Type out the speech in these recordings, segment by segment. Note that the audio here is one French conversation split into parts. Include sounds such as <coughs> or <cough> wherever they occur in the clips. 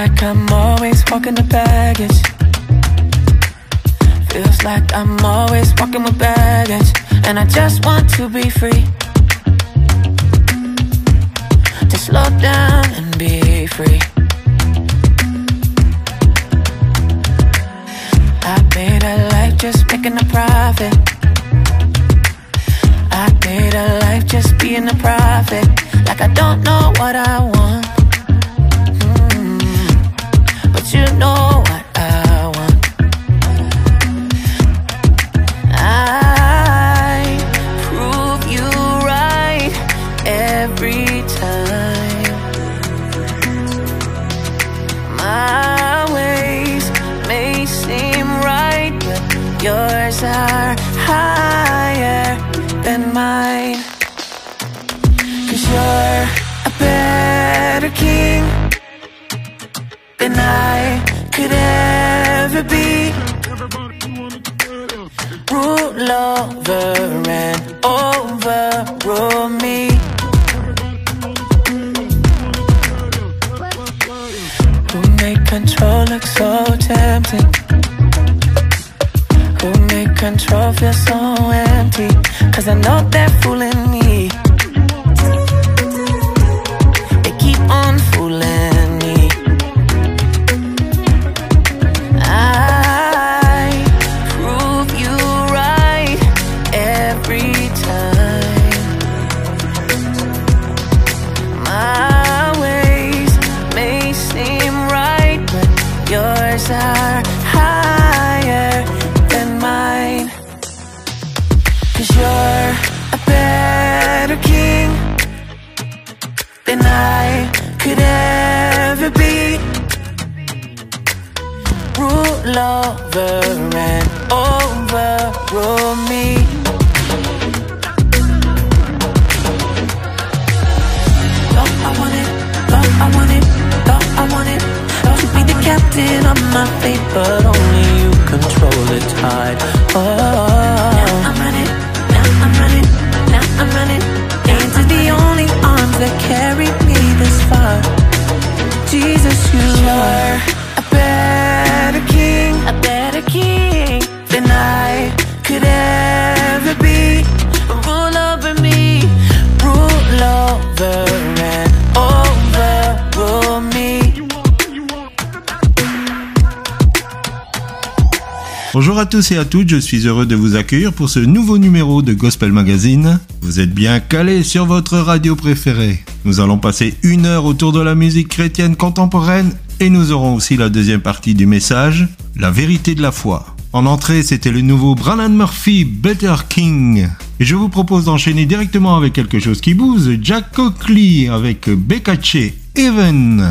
Like I'm always walking the baggage. Feels like I'm always walking with baggage. And I just want to be free. To slow down and be free. I made a life just making a profit. I made a life just being a prophet. Like I don't know what I want. no. Ever be. Rule over and overrule me. Who make control look so tempting? Who make control feel so empty? Cause I know they're fooling me. My fate, but only you control the tide. Oh, now I'm running, now I'm running, now I'm running into the only arms that carried me this far. Jesus, you are Bonjour à tous et à toutes, je suis heureux de vous accueillir pour ce nouveau numéro de Gospel Magazine. Vous êtes bien calés sur votre radio préférée. Nous allons passer une heure autour de la musique chrétienne contemporaine et nous aurons aussi la deuxième partie du message, la vérité de la foi. En entrée, c'était le nouveau Brannan Murphy Better King. Et je vous propose d'enchaîner directement avec quelque chose qui bouge, Jack Coakley avec Bekache Even.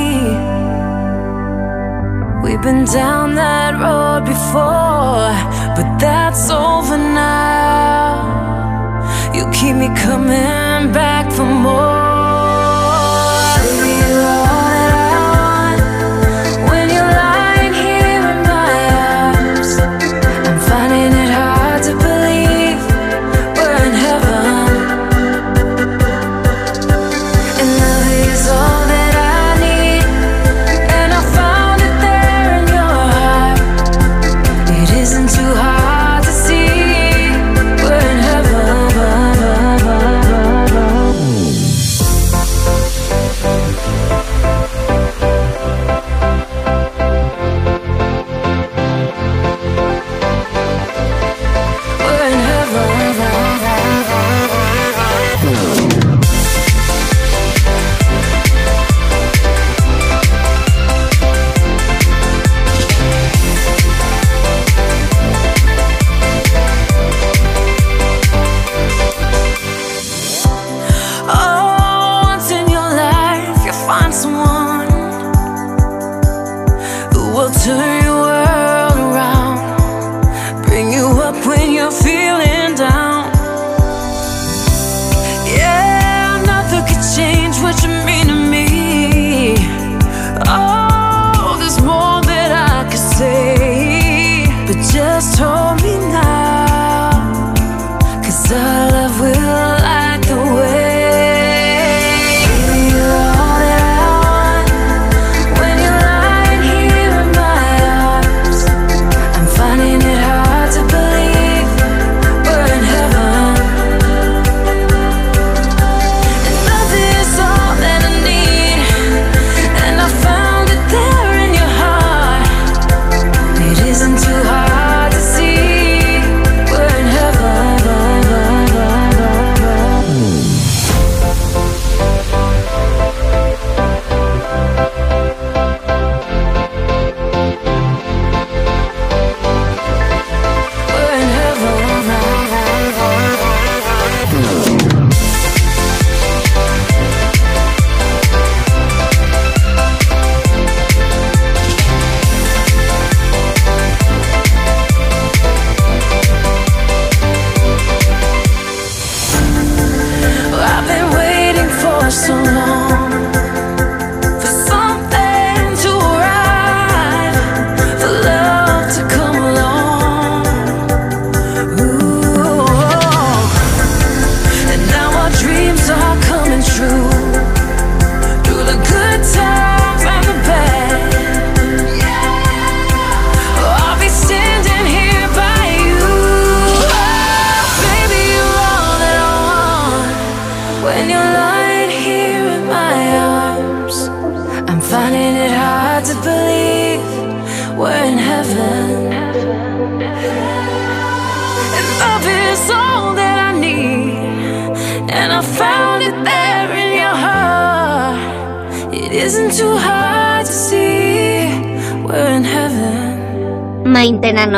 We've been down that road before, but that's over now. You keep me coming back for more.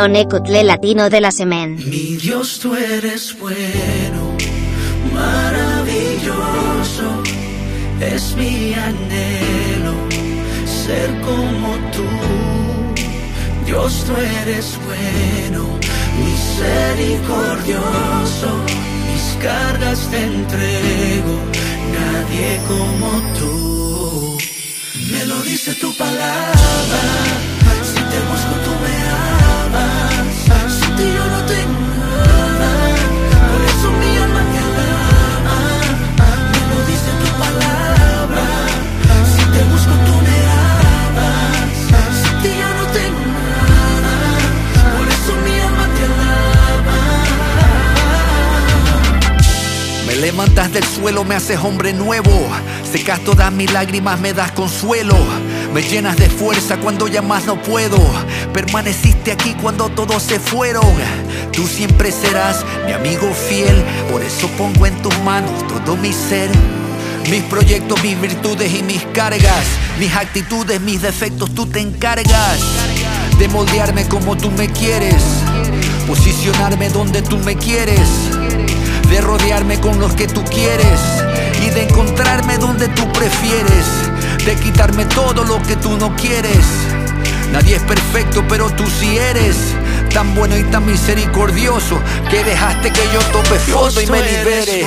Cotle latino de la semen. Mi Dios, tú eres bueno, maravilloso, es mi anhelo ser como tú. Dios, tú eres bueno, misericordioso, mis cargas te entrego, nadie como tú. Me lo dice tu palabra, si te busco tú me amas. Levantas del suelo, me haces hombre nuevo. Secas todas mis lágrimas, me das consuelo. Me llenas de fuerza cuando ya más no puedo. Permaneciste aquí cuando todos se fueron. Tú siempre serás mi amigo fiel. Por eso pongo en tus manos todo mi ser. Mis proyectos, mis virtudes y mis cargas. Mis actitudes, mis defectos, tú te encargas de moldearme como tú me quieres. Posicionarme donde tú me quieres de rodearme con los que tú quieres y de encontrarme donde tú prefieres, de quitarme todo lo que tú no quieres. Nadie es perfecto, pero tú sí eres tan bueno y tan misericordioso que dejaste que yo tope foto y me libere.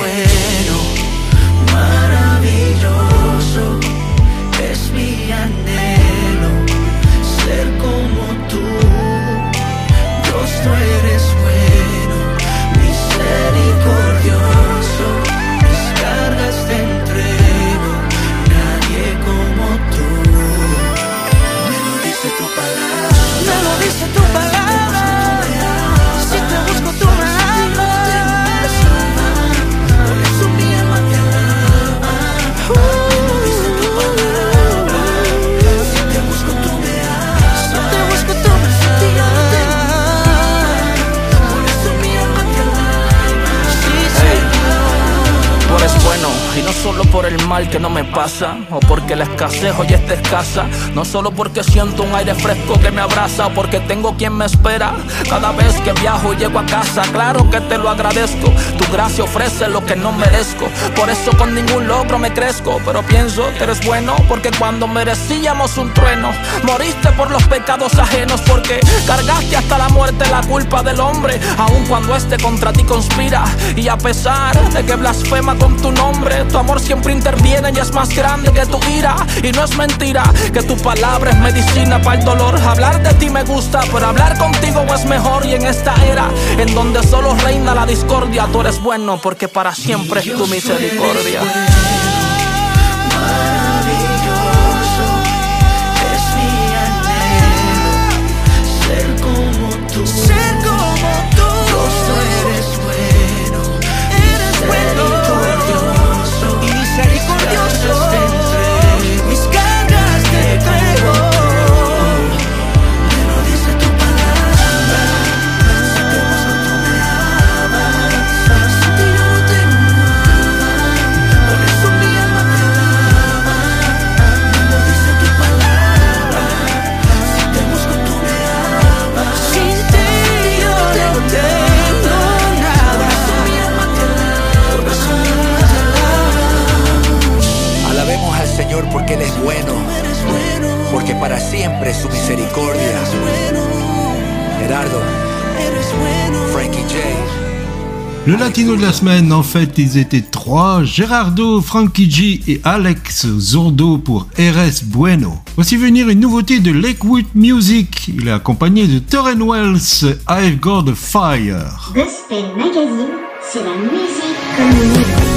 Solo por el mal que no me pasa o porque la escasez hoy está escasa, no solo porque siento un aire fresco que me abraza porque tengo quien me espera. Cada vez que viajo y llego a casa. Claro que te lo agradezco, tu gracia ofrece lo que no merezco, por eso con ningún logro me crezco, pero pienso que eres bueno porque cuando merecíamos un trueno, moriste por los pecados ajenos porque cargaste hasta la muerte la culpa del hombre, aun cuando este contra ti conspira y a pesar de que blasfema con tu nombre, tu amor siempre interviene y es más grande que tu ira. Y no es mentira que tu palabra es medicina para el dolor. Hablar de ti me gusta, pero hablar contigo es mejor. Y en esta era, en donde solo reina la discordia, tú eres bueno porque para siempre es tu misericordia. Le latino de la semaine, en fait, ils étaient trois Gerardo, Frankie G et Alex Zordo pour RS Bueno. Voici venir une nouveauté de Lakewood Music. Il est accompagné de Torren Wells, I've Got a Fire. Gospel Magazine, c'est la musique comme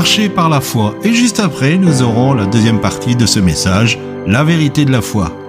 marcher par la foi. Et juste après, nous aurons la deuxième partie de ce message, la vérité de la foi.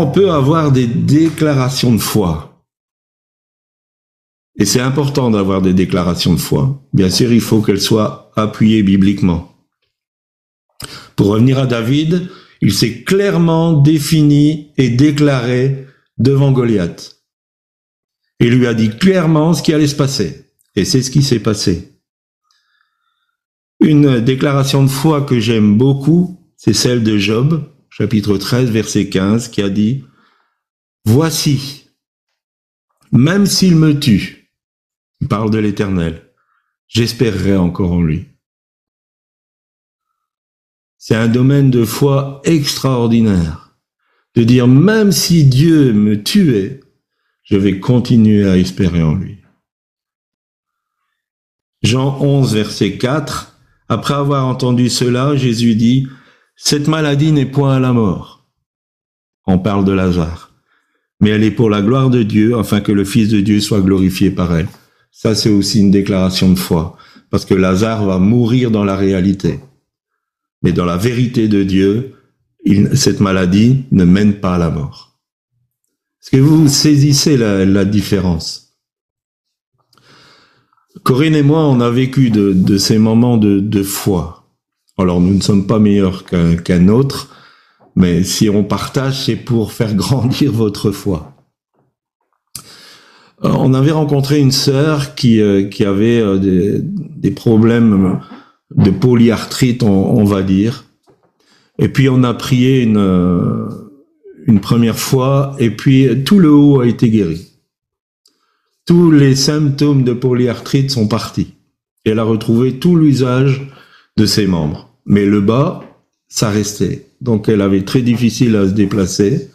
On peut avoir des déclarations de foi. Et c'est important d'avoir des déclarations de foi. Bien sûr, il faut qu'elles soient appuyées bibliquement. Pour revenir à David, il s'est clairement défini et déclaré devant Goliath. Il lui a dit clairement ce qui allait se passer. Et c'est ce qui s'est passé. Une déclaration de foi que j'aime beaucoup, c'est celle de Job, chapitre 13, verset 15, qui a dit, Voici, même s'il me tue, il parle de l'éternel, j'espérerai encore en lui. C'est un domaine de foi extraordinaire, de dire, même si Dieu me tuait, je vais continuer à espérer en lui. Jean 11, verset 4, après avoir entendu cela, Jésus dit, cette maladie n'est point à la mort. On parle de Lazare. Mais elle est pour la gloire de Dieu, afin que le Fils de Dieu soit glorifié par elle. Ça, c'est aussi une déclaration de foi. Parce que Lazare va mourir dans la réalité. Mais dans la vérité de Dieu, cette maladie ne mène pas à la mort. Est-ce que vous saisissez la, différence? Corinne et moi, on a vécu de, ces moments de foi. Alors, nous ne sommes pas meilleurs qu'un autre, mais si on partage, c'est pour faire grandir votre foi. Euh, On avait rencontré une sœur qui, euh, qui avait euh, des, des problèmes de polyarthrite, on, va dire. Et puis on a prié une, une première fois, et puis tout le haut a été guéri. Tous les symptômes de polyarthrite sont partis. Elle a retrouvé tout l'usage de ses membres. Mais le bas, ça restait. Donc elle avait très difficile à se déplacer.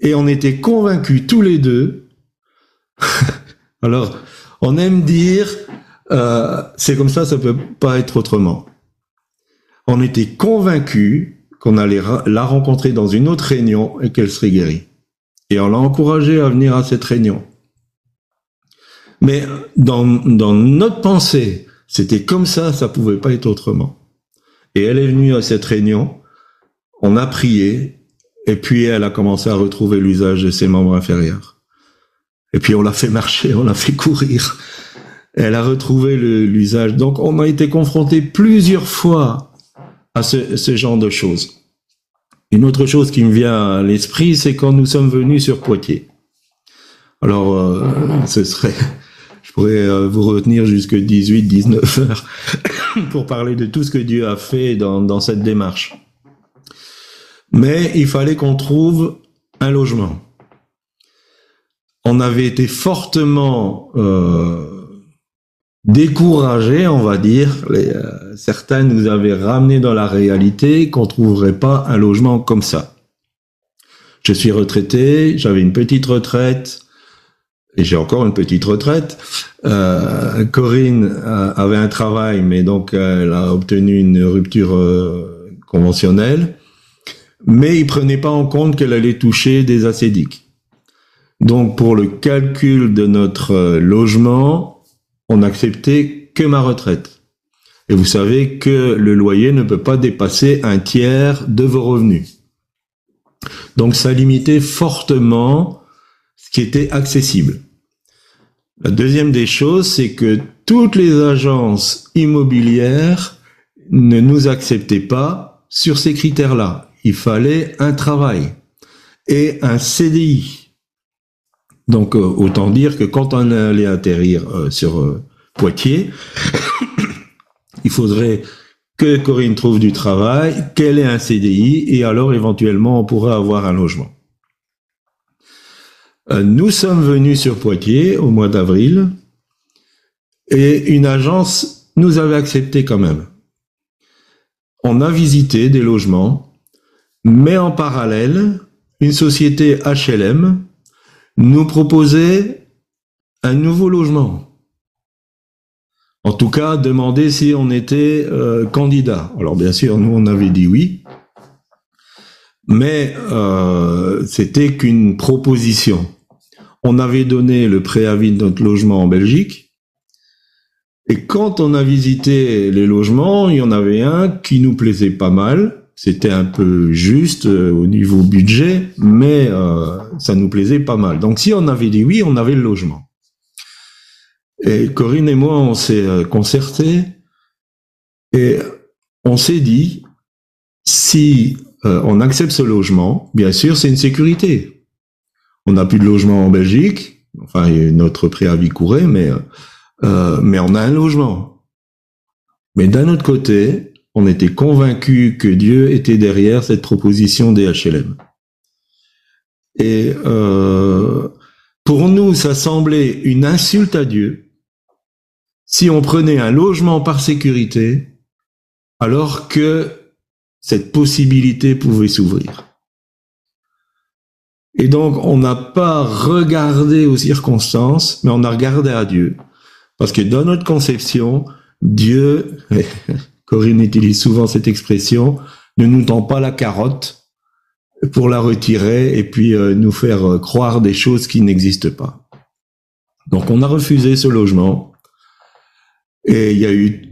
Et on était convaincus tous les deux. <laughs> Alors, on aime dire, euh, c'est comme ça, ça peut pas être autrement. On était convaincus qu'on allait la rencontrer dans une autre réunion et qu'elle serait guérie. Et on l'a encouragée à venir à cette réunion. Mais dans, dans notre pensée, c'était comme ça, ça pouvait pas être autrement. Et elle est venue à cette réunion, on a prié, et puis elle a commencé à retrouver l'usage de ses membres inférieurs. Et puis on l'a fait marcher, on l'a fait courir. Elle a retrouvé l'usage. Donc on a été confronté plusieurs fois à ce, ce genre de choses. Une autre chose qui me vient à l'esprit, c'est quand nous sommes venus sur Poitiers. Alors, euh, ce serait, je pourrais euh, vous retenir jusque 18, 19 heures <coughs> pour parler de tout ce que Dieu a fait dans, dans cette démarche. Mais il fallait qu'on trouve un logement. On avait été fortement euh, découragés, on va dire. Euh, certains nous avaient ramené dans la réalité qu'on trouverait pas un logement comme ça. Je suis retraité, j'avais une petite retraite, et j'ai encore une petite retraite. Euh, Corinne euh, avait un travail, mais donc elle a obtenu une rupture euh, conventionnelle, mais il prenait pas en compte qu'elle allait toucher des acédiques. Donc pour le calcul de notre euh, logement, on n'acceptait que ma retraite. Et vous savez que le loyer ne peut pas dépasser un tiers de vos revenus. Donc ça limitait fortement qui était accessible. La deuxième des choses, c'est que toutes les agences immobilières ne nous acceptaient pas sur ces critères-là. Il fallait un travail et un CDI. Donc euh, autant dire que quand on allait atterrir euh, sur euh, Poitiers, <coughs> il faudrait que Corinne trouve du travail, qu'elle ait un CDI, et alors éventuellement on pourrait avoir un logement. Euh, nous sommes venus sur Poitiers au mois d'avril, et une agence nous avait accepté quand même. On a visité des logements, mais en parallèle, une société HLM nous proposait un nouveau logement. En tout cas, demander si on était euh, candidat. Alors bien sûr, nous on avait dit oui, mais euh, c'était qu'une proposition. On avait donné le préavis de notre logement en Belgique, et quand on a visité les logements, il y en avait un qui nous plaisait pas mal. C'était un peu juste euh, au niveau budget, mais euh, ça nous plaisait pas mal. Donc si on avait dit oui, on avait le logement. Et Corinne et moi, on s'est euh, concertés et on s'est dit, si on accepte ce logement, bien sûr, c'est une sécurité. On n'a plus de logement en Belgique, enfin, notre préavis courait, mais, euh, mais on a un logement. Mais d'un autre côté, on était convaincu que Dieu était derrière cette proposition des HLM. Et euh, pour nous, ça semblait une insulte à Dieu si on prenait un logement par sécurité alors que cette possibilité pouvait s'ouvrir. Et donc, on n'a pas regardé aux circonstances, mais on a regardé à Dieu. Parce que dans notre conception, Dieu, <laughs> Corinne utilise souvent cette expression, ne nous tend pas la carotte pour la retirer et puis euh, nous faire euh, croire des choses qui n'existent pas. Donc on a refusé ce logement et il y a eu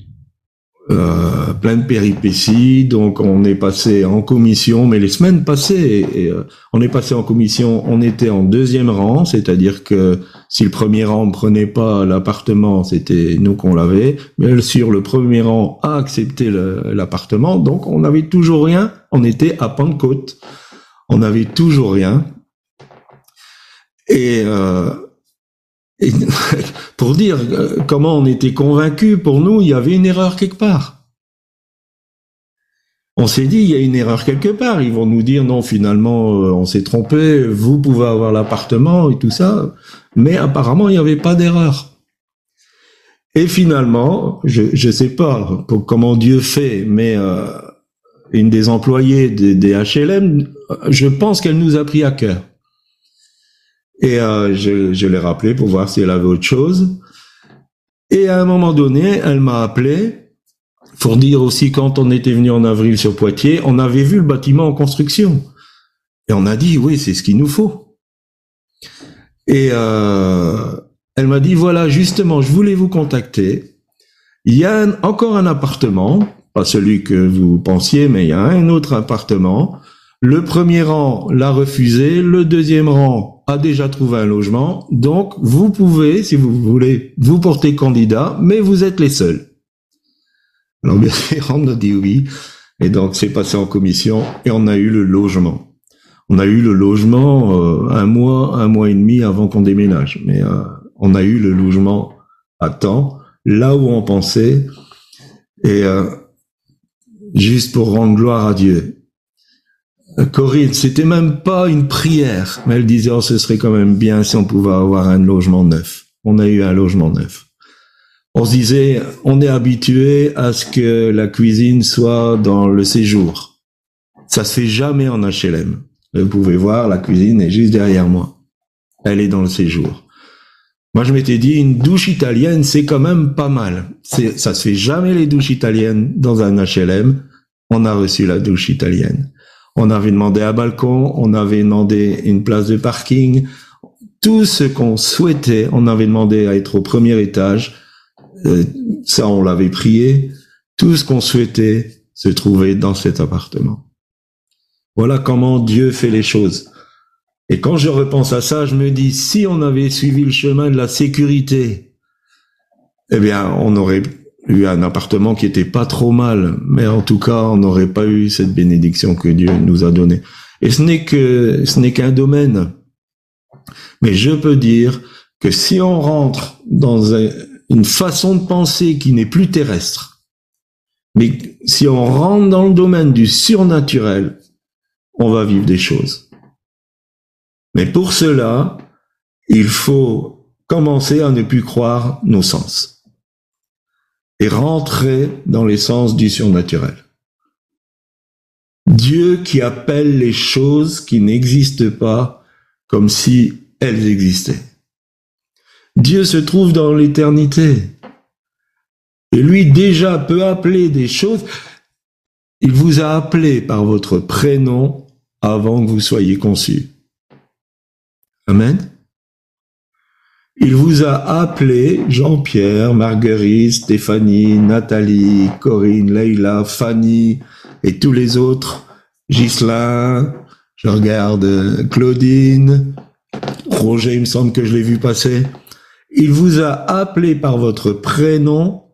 euh, plein de péripéties, donc on est passé en commission, mais les semaines passées, euh, on est passé en commission, on était en deuxième rang, c'est-à-dire que si le premier rang ne prenait pas l'appartement, c'était nous qu'on l'avait, mais sur le premier rang a accepté l'appartement, donc on n'avait toujours rien, on était à Pentecôte, on n'avait toujours rien. Et euh, et <laughs> pour dire euh, comment on était convaincu, pour nous, il y avait une erreur quelque part. On s'est dit, il y a une erreur quelque part. Ils vont nous dire, non, finalement, euh, on s'est trompé, vous pouvez avoir l'appartement et tout ça. Mais apparemment, il n'y avait pas d'erreur. Et finalement, je ne sais pas comment Dieu fait, mais euh, une des employées des, des HLM, je pense qu'elle nous a pris à cœur. Et euh, je, je l'ai rappelé pour voir si elle avait autre chose. Et à un moment donné, elle m'a appelé pour dire aussi quand on était venu en avril sur Poitiers, on avait vu le bâtiment en construction. Et on a dit, oui, c'est ce qu'il nous faut. Et euh, elle m'a dit, voilà, justement, je voulais vous contacter. Il y a encore un appartement, pas celui que vous pensiez, mais il y a un autre appartement. Le premier rang l'a refusé, le deuxième rang a déjà trouvé un logement, donc vous pouvez, si vous voulez, vous porter candidat, mais vous êtes les seuls. Alors bien a dit oui, et donc c'est passé en commission, et on a eu le logement. On a eu le logement euh, un mois, un mois et demi avant qu'on déménage, mais euh, on a eu le logement à temps, là où on pensait, et euh, juste pour rendre gloire à Dieu. Corinne, c'était même pas une prière, mais elle disait, oh, ce serait quand même bien si on pouvait avoir un logement neuf. On a eu un logement neuf. On se disait, on est habitué à ce que la cuisine soit dans le séjour. Ça se fait jamais en HLM. Vous pouvez voir, la cuisine est juste derrière moi. Elle est dans le séjour. Moi, je m'étais dit, une douche italienne, c'est quand même pas mal. Ça se fait jamais les douches italiennes dans un HLM. On a reçu la douche italienne. On avait demandé un balcon, on avait demandé une place de parking. Tout ce qu'on souhaitait, on avait demandé à être au premier étage. Euh, ça, on l'avait prié. Tout ce qu'on souhaitait se trouvait dans cet appartement. Voilà comment Dieu fait les choses. Et quand je repense à ça, je me dis, si on avait suivi le chemin de la sécurité, eh bien, on aurait eu un appartement qui était pas trop mal, mais en tout cas, on n'aurait pas eu cette bénédiction que Dieu nous a donnée. Et ce n'est que, ce n'est qu'un domaine. Mais je peux dire que si on rentre dans une façon de penser qui n'est plus terrestre, mais si on rentre dans le domaine du surnaturel, on va vivre des choses. Mais pour cela, il faut commencer à ne plus croire nos sens et rentrer dans les sens du surnaturel. Dieu qui appelle les choses qui n'existent pas comme si elles existaient. Dieu se trouve dans l'éternité. Et lui déjà peut appeler des choses. Il vous a appelé par votre prénom avant que vous soyez conçu. Amen. Il vous a appelé Jean-Pierre, Marguerite, Stéphanie, Nathalie, Corinne, Leïla, Fanny et tous les autres. Ghislain, je regarde Claudine, Roger, il me semble que je l'ai vu passer. Il vous a appelé par votre prénom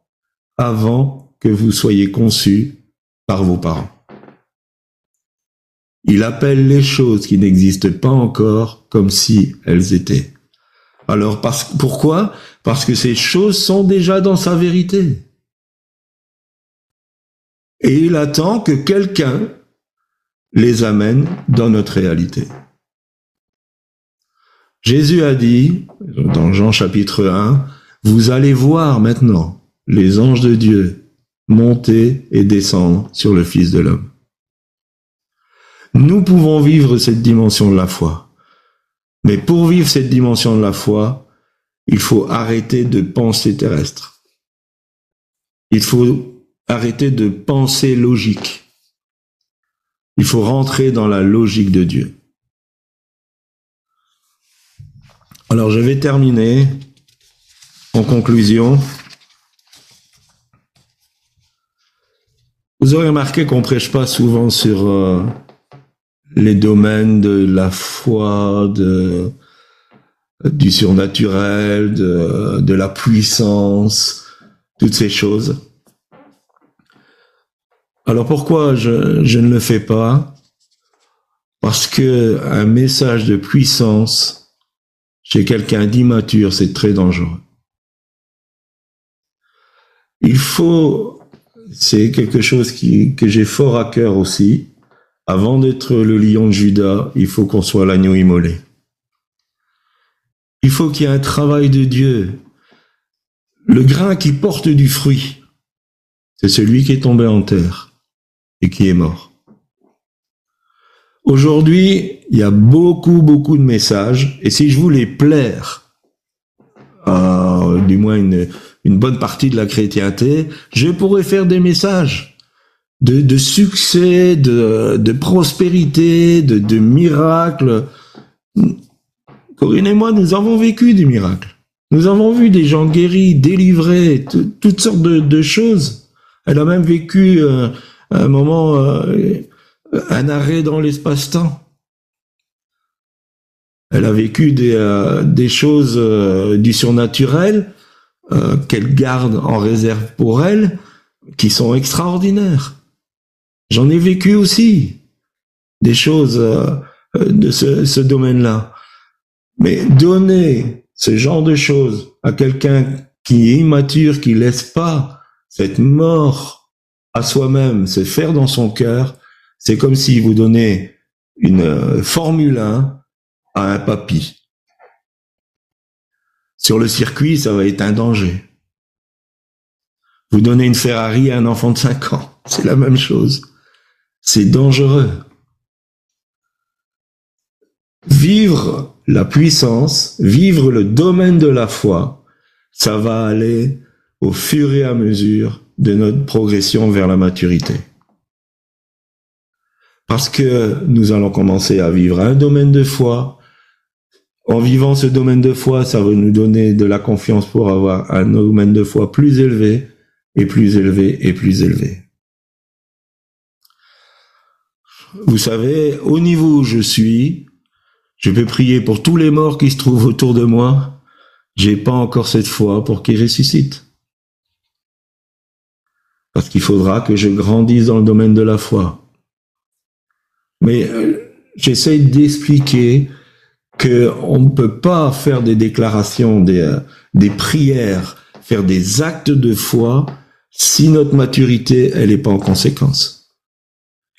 avant que vous soyez conçu par vos parents. Il appelle les choses qui n'existent pas encore comme si elles étaient. Alors pourquoi? Parce que ces choses sont déjà dans sa vérité. Et il attend que quelqu'un les amène dans notre réalité. Jésus a dit, dans Jean chapitre 1, vous allez voir maintenant les anges de Dieu monter et descendre sur le Fils de l'homme. Nous pouvons vivre cette dimension de la foi. Mais pour vivre cette dimension de la foi, il faut arrêter de penser terrestre. Il faut arrêter de penser logique. Il faut rentrer dans la logique de Dieu. Alors je vais terminer en conclusion Vous aurez remarqué qu'on prêche pas souvent sur euh, les domaines de la foi, de, du surnaturel, de, de la puissance, toutes ces choses. Alors pourquoi je, je ne le fais pas? Parce que un message de puissance chez quelqu'un d'immature, c'est très dangereux. Il faut c'est quelque chose qui, que j'ai fort à cœur aussi. Avant d'être le lion de Judas, il faut qu'on soit l'agneau immolé. Il faut qu'il y ait un travail de Dieu. Le grain qui porte du fruit, c'est celui qui est tombé en terre et qui est mort. Aujourd'hui, il y a beaucoup, beaucoup de messages, et si je voulais plaire, à, du moins une, une bonne partie de la chrétienté, je pourrais faire des messages de, de succès, de, de prospérité, de, de miracles. Corinne et moi, nous avons vécu des miracles. Nous avons vu des gens guéris, délivrés, toutes sortes de, de, choses. Elle a même vécu euh, un moment, euh, un arrêt dans l'espace-temps. Elle a vécu des, euh, des choses du surnaturel qu'elle garde en réserve pour elle, qui sont extraordinaires. J'en ai vécu aussi des choses euh, de ce, ce domaine-là. Mais donner ce genre de choses à quelqu'un qui est immature, qui laisse pas cette mort à soi-même se faire dans son cœur, c'est comme si vous donnez une euh, Formule 1 à un papy. Sur le circuit, ça va être un danger. Vous donnez une Ferrari à un enfant de 5 ans, c'est la même chose. C'est dangereux. Vivre la puissance, vivre le domaine de la foi, ça va aller au fur et à mesure de notre progression vers la maturité. Parce que nous allons commencer à vivre un domaine de foi. En vivant ce domaine de foi, ça va nous donner de la confiance pour avoir un domaine de foi plus élevé et plus élevé et plus élevé. Vous savez, au niveau où je suis, je peux prier pour tous les morts qui se trouvent autour de moi. J'ai pas encore cette foi pour qu'ils ressuscitent. Parce qu'il faudra que je grandisse dans le domaine de la foi. Mais euh, j'essaie d'expliquer que on ne peut pas faire des déclarations, des, euh, des prières, faire des actes de foi si notre maturité, elle n'est pas en conséquence.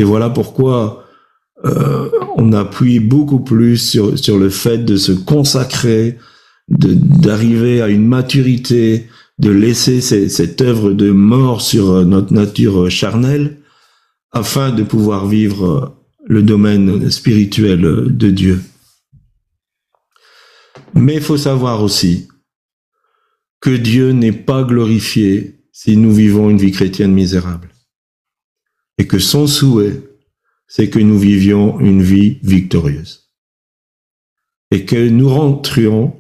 Et voilà pourquoi euh, on appuie beaucoup plus sur, sur le fait de se consacrer, d'arriver à une maturité, de laisser cette œuvre de mort sur notre nature charnelle, afin de pouvoir vivre le domaine spirituel de Dieu. Mais il faut savoir aussi que Dieu n'est pas glorifié si nous vivons une vie chrétienne misérable et que son souhait, c'est que nous vivions une vie victorieuse. Et que nous rentrions,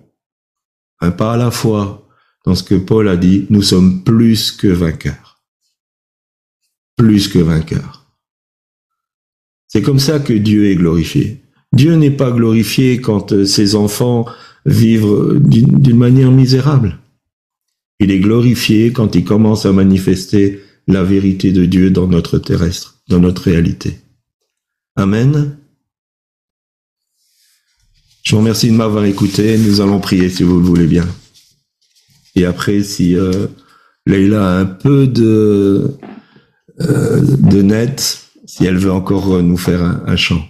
un pas à la fois, dans ce que Paul a dit, nous sommes plus que vainqueurs. Plus que vainqueurs. C'est comme ça que Dieu est glorifié. Dieu n'est pas glorifié quand ses enfants vivent d'une manière misérable. Il est glorifié quand il commence à manifester la vérité de Dieu dans notre terrestre, dans notre réalité. Amen. Je vous remercie de m'avoir écouté. Nous allons prier si vous le voulez bien. Et après, si euh, Leïla a un peu de, euh, de net, si elle veut encore nous faire un, un chant.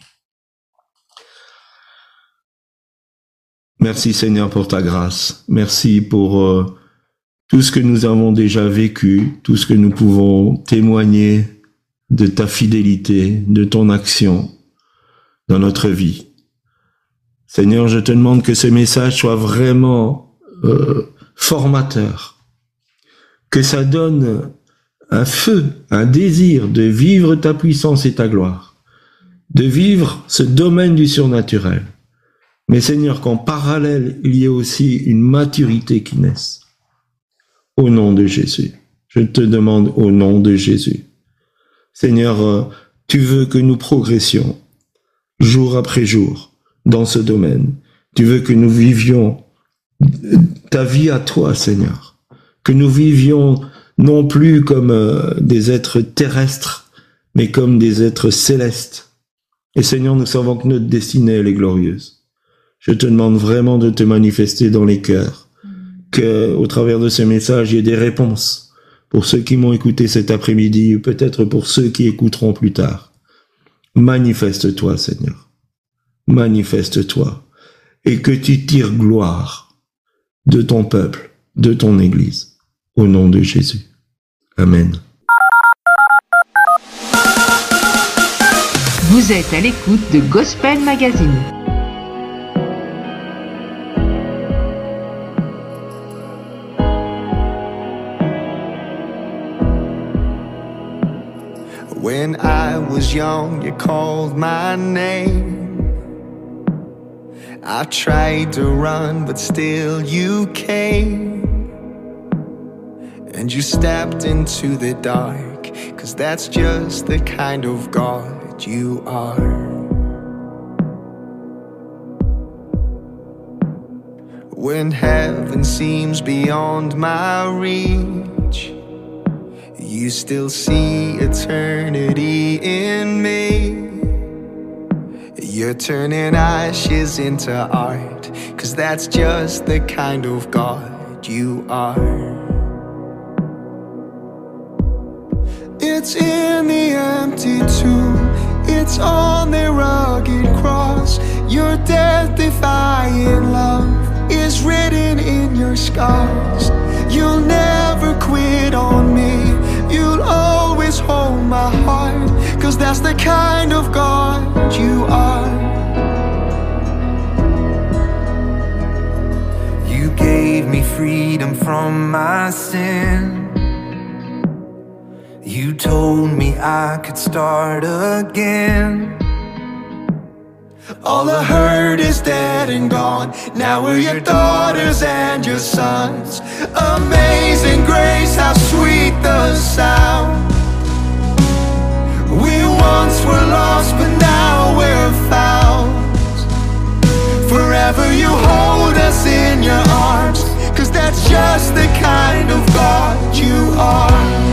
Merci Seigneur pour ta grâce. Merci pour euh, tout ce que nous avons déjà vécu, tout ce que nous pouvons témoigner de ta fidélité, de ton action dans notre vie. Seigneur, je te demande que ce message soit vraiment euh, formateur, que ça donne un feu, un désir de vivre ta puissance et ta gloire, de vivre ce domaine du surnaturel. Mais Seigneur, qu'en parallèle, il y ait aussi une maturité qui naisse au nom de Jésus. Je te demande au nom de Jésus. Seigneur, euh, tu veux que nous progressions jour après jour dans ce domaine. Tu veux que nous vivions ta vie à toi, Seigneur. Que nous vivions non plus comme euh, des êtres terrestres, mais comme des êtres célestes. Et Seigneur, nous savons que notre destinée, elle est glorieuse. Je te demande vraiment de te manifester dans les cœurs que au travers de ce message, il y ait des réponses pour ceux qui m'ont écouté cet après-midi, peut-être pour ceux qui écouteront plus tard. Manifeste-toi, Seigneur. Manifeste-toi. Et que tu tires gloire de ton peuple, de ton Église. Au nom de Jésus. Amen. Vous êtes à l'écoute de Gospel Magazine. When I was young, you called my name. I tried to run, but still you came. And you stepped into the dark, cause that's just the kind of God you are. When heaven seems beyond my reach. You still see eternity in me. You're turning ashes into art, cause that's just the kind of God you are. It's in the empty tomb, it's on the rugged cross. Your death defying love is written in your scars. You'll never quit on me. You'll always hold my heart. Cause that's the kind of God you are. You gave me freedom from my sin. You told me I could start again. All the hurt is dead and gone. Now we're your daughters and your sons. Amazing grace, how sweet the sound. We once were lost, but now we're found. Forever you hold us in your arms. Cause that's just the kind of God you are.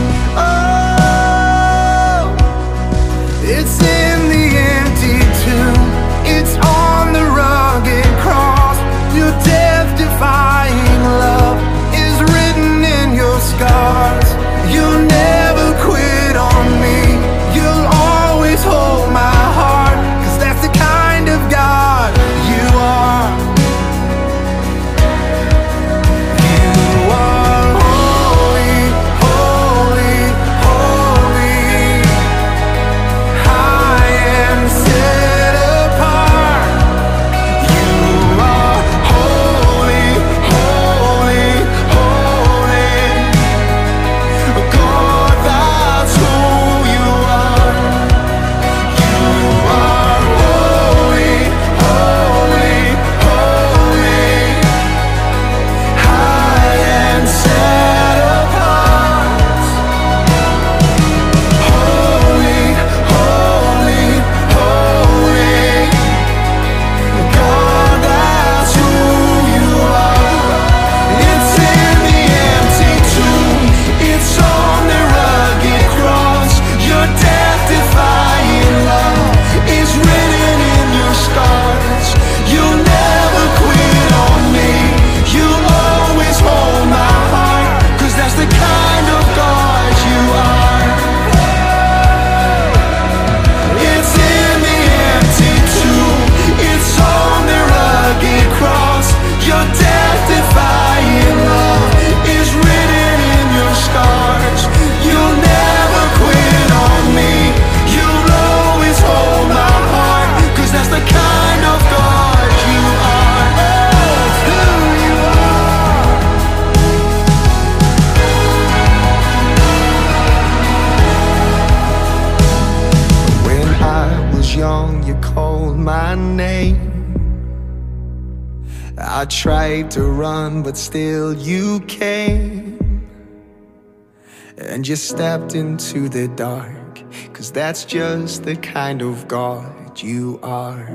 And you stepped into the dark, cause that's just the kind of God you are.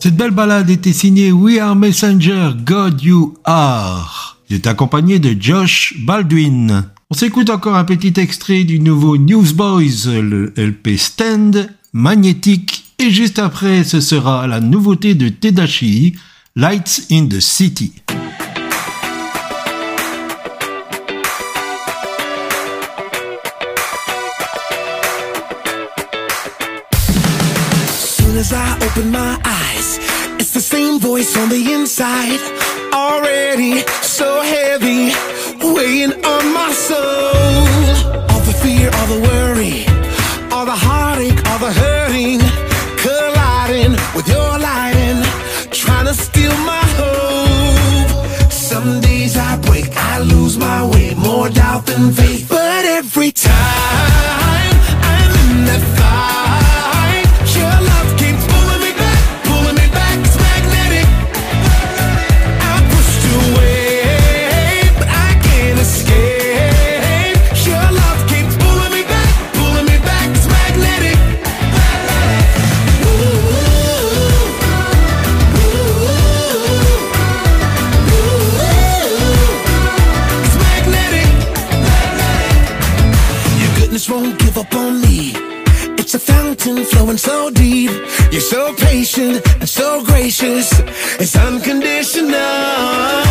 Cette belle balade était signée We Are Messenger, God You Are. Il est accompagné de Josh Baldwin. On s'écoute encore un petit extrait du nouveau Newsboys, le LP Stand, magnétique, et juste après ce sera la nouveauté de Tedashi, Lights in the City. Open my eyes, it's the same voice on the inside. Already so heavy, weighing on my soul. All the fear, all the worry, all the heartache, all the hurting, colliding with your lighting, trying to steal my hope. Some days I break, I lose my way, more doubt than faith. Flowing so deep. You're so patient and so gracious. It's unconditional.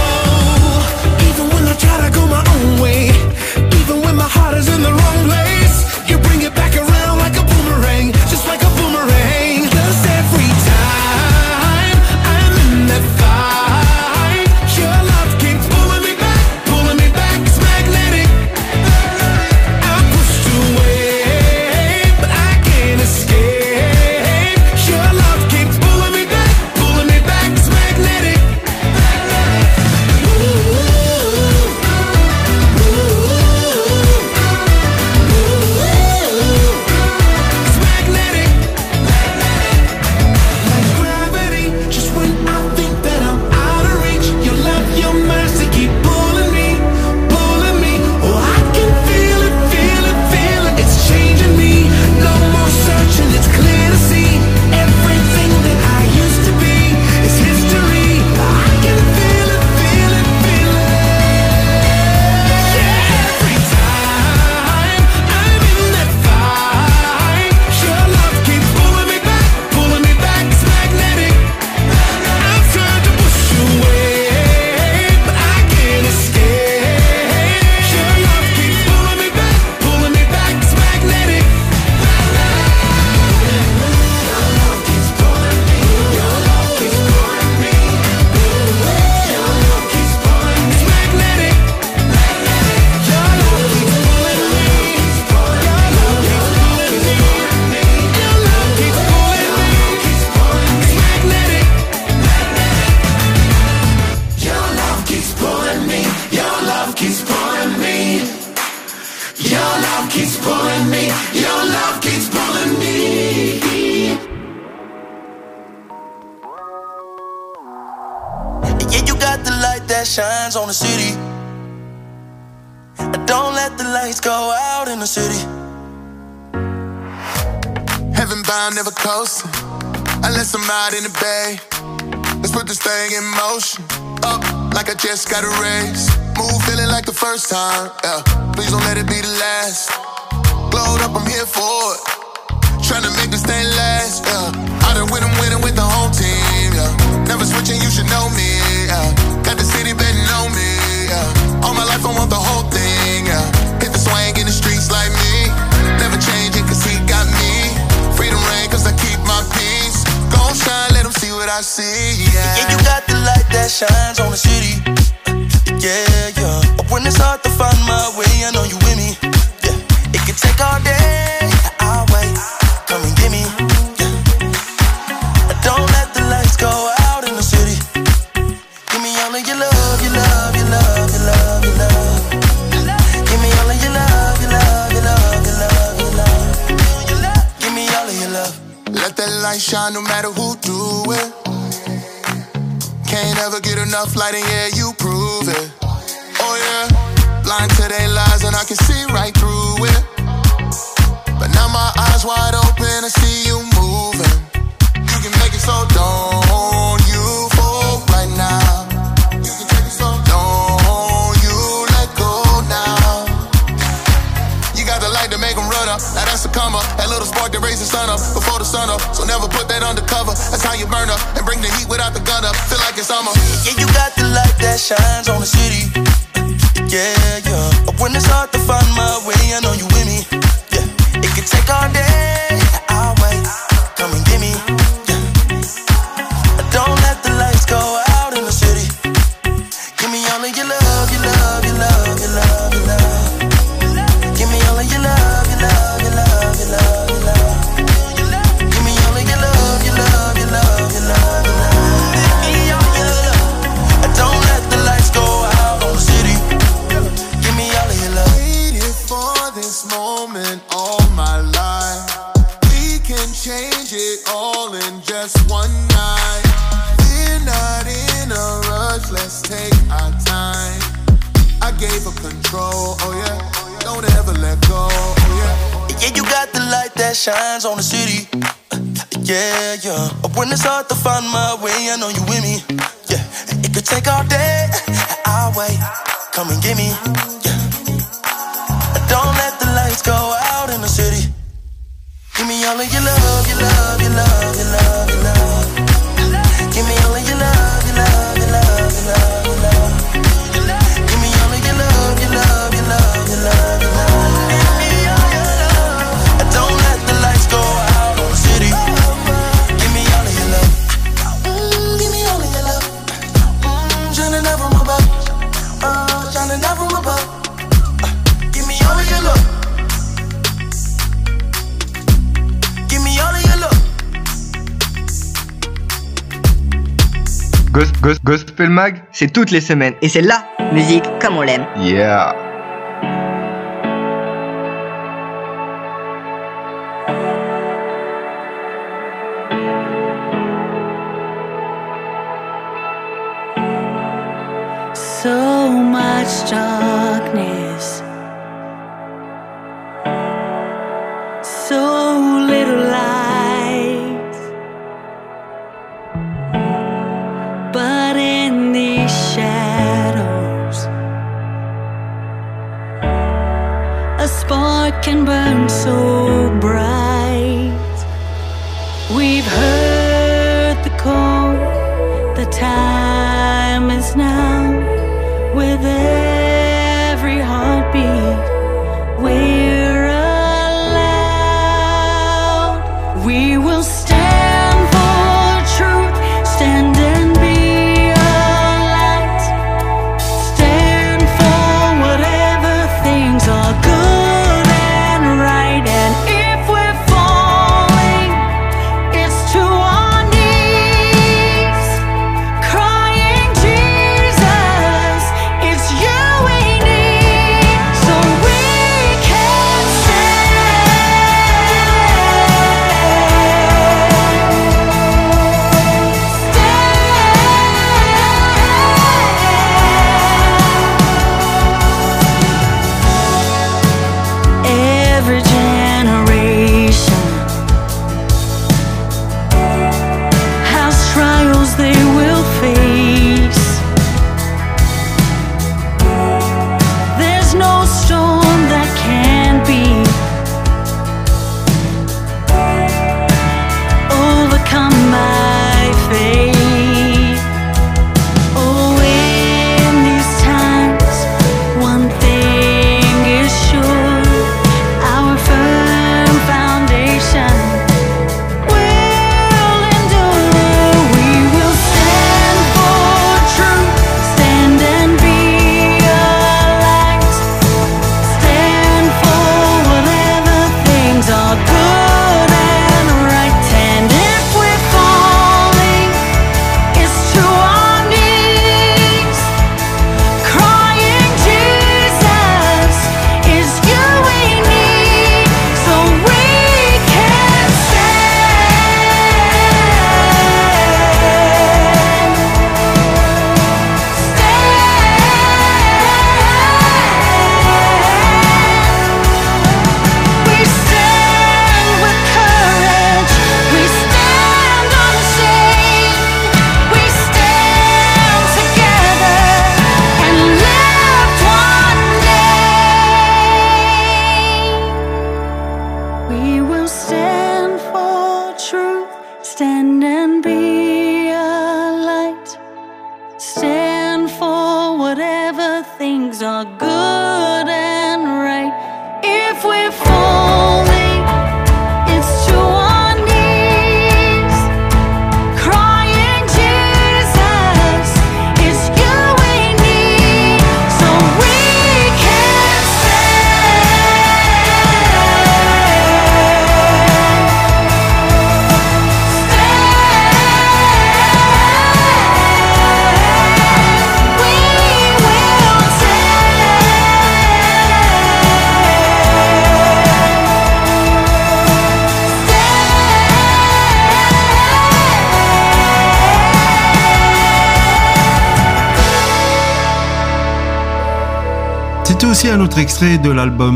Up, I'm here for it. Trying to make this thing last. Yeah. I done win and winning with the whole team. Yeah. Never switching, you should know me. Yeah. Got the city betting on me. Yeah. All my life, I want the whole thing. Yeah. Hit the swing in the streets like me. Never changing, cause he got me. Freedom rain, cause I keep my peace. Gon' shine, let them see what I see. Yeah. Yeah, you got the light that shines on the city. Yeah, yeah. When it's hard to find my way, I know you with me lighting, yeah, you prove it. Oh yeah, blind to their lies, and I can see right through eyes wide open, I see you moving. You can make it so don't you fall right now. You can take it so don't you let go now. You got the light to make them run up. Now that's a come up. That little spark that raises the sun up before the sun up. So never put that undercover. That's how you burn up and bring the heat without the gun up. Feel like it's summer. Yeah, you got the light that shines on the city. Yeah, yeah. When it's hard to find my way, I know you with me like all day When it's hard to find my way, I know you with me. Yeah, it could take all day. I'll wait. Come and get me. Mag, c'est toutes les semaines. Et c'est la musique comme on l'aime. Yeah. so much darkness, a spark can burn so bright.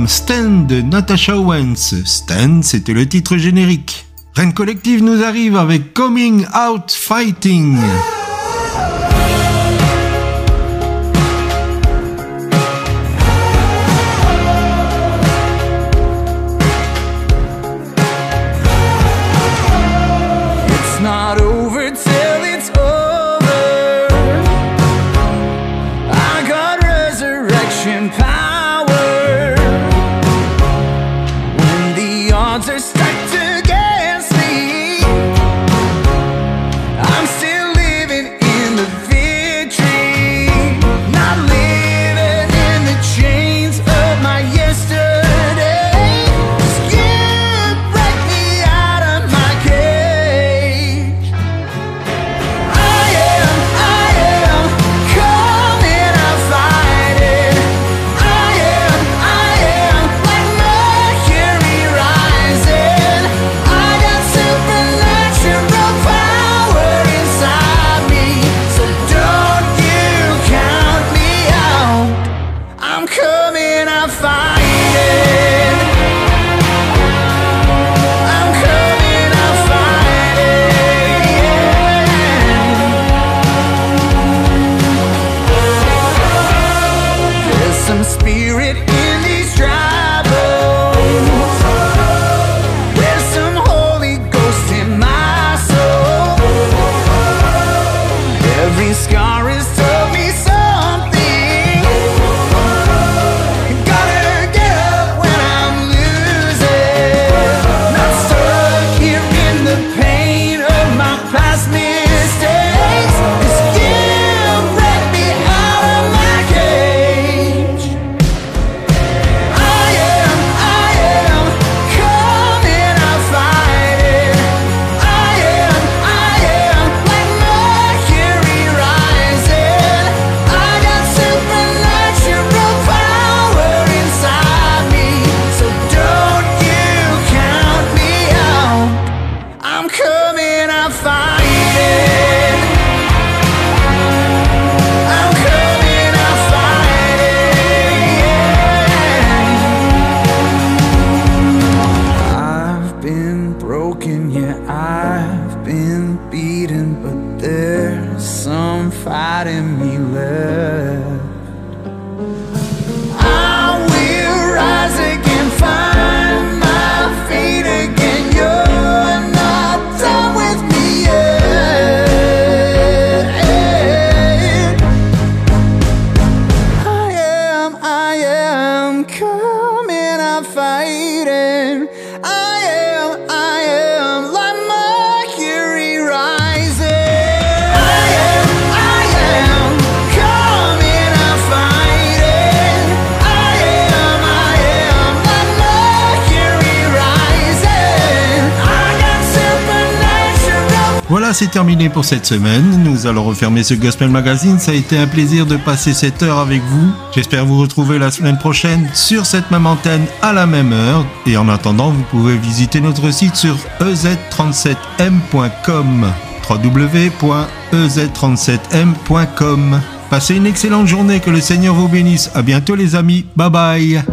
programme Stand de Natasha Owens. Stand, c'était le titre générique. Reine Collective nous arrive avec Coming Out Fighting. pour cette semaine. Nous allons refermer ce Gospel Magazine. Ça a été un plaisir de passer cette heure avec vous. J'espère vous retrouver la semaine prochaine sur cette même antenne à la même heure. Et en attendant, vous pouvez visiter notre site sur ez37m.com www.ez37m.com Passez une excellente journée, que le Seigneur vous bénisse. À bientôt les amis. Bye bye.